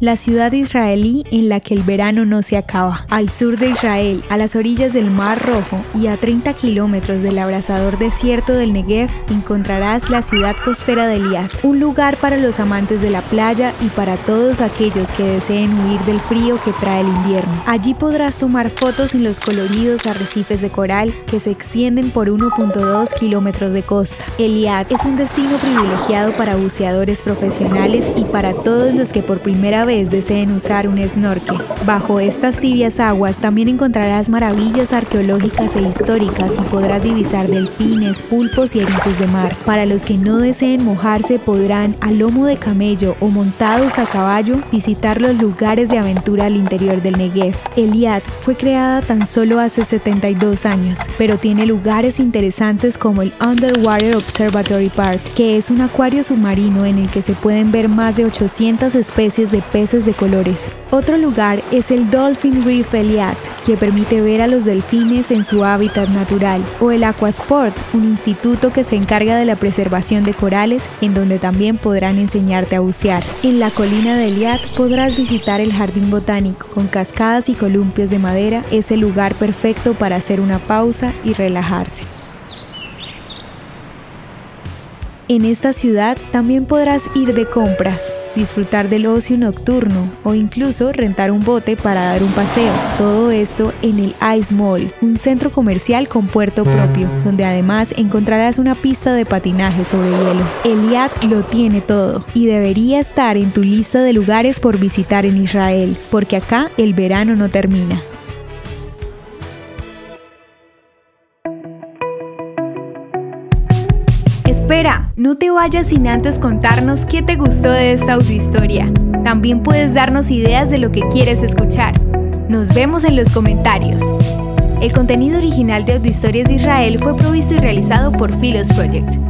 la ciudad israelí en la que el verano no se acaba. Al sur de Israel, a las orillas del Mar Rojo y a 30 kilómetros del abrasador desierto del Negev, encontrarás la ciudad costera de Eliad, un lugar para los amantes de la playa y para todos aquellos que deseen huir del frío que trae el invierno. Allí podrás tomar fotos en los coloridos arrecifes de coral que se extienden por 1.2 kilómetros de costa. Eliad es un destino privilegiado para buceadores profesionales y para todos los que por primera vez deseen usar un snorkel. Bajo estas tibias aguas también encontrarás maravillas arqueológicas e históricas y podrás divisar delfines, pulpos y erices de mar. Para los que no deseen mojarse podrán a lomo de camello o montados a caballo visitar los lugares de aventura al interior del Negev. Eliad fue creada tan solo hace 72 años, pero tiene lugares interesantes como el Underwater Observatory Park, que es un acuario submarino en el que se pueden ver más de 800 especies de peces de colores. Otro lugar es el Dolphin Reef Eliat, que permite ver a los delfines en su hábitat natural, o el Aquasport, un instituto que se encarga de la preservación de corales, en donde también podrán enseñarte a bucear. En la colina de Eliat podrás visitar el jardín botánico, con cascadas y columpios de madera, es el lugar perfecto para hacer una pausa y relajarse. En esta ciudad también podrás ir de compras, disfrutar del ocio nocturno o incluso rentar un bote para dar un paseo. Todo esto en el Ice Mall, un centro comercial con puerto propio, donde además encontrarás una pista de patinaje sobre hielo. Eliad lo tiene todo y debería estar en tu lista de lugares por visitar en Israel, porque acá el verano no termina. Espera, no te vayas sin antes contarnos qué te gustó de esta audiohistoria. También puedes darnos ideas de lo que quieres escuchar. Nos vemos en los comentarios. El contenido original de Audiohistorias de Israel fue provisto y realizado por Philos Project.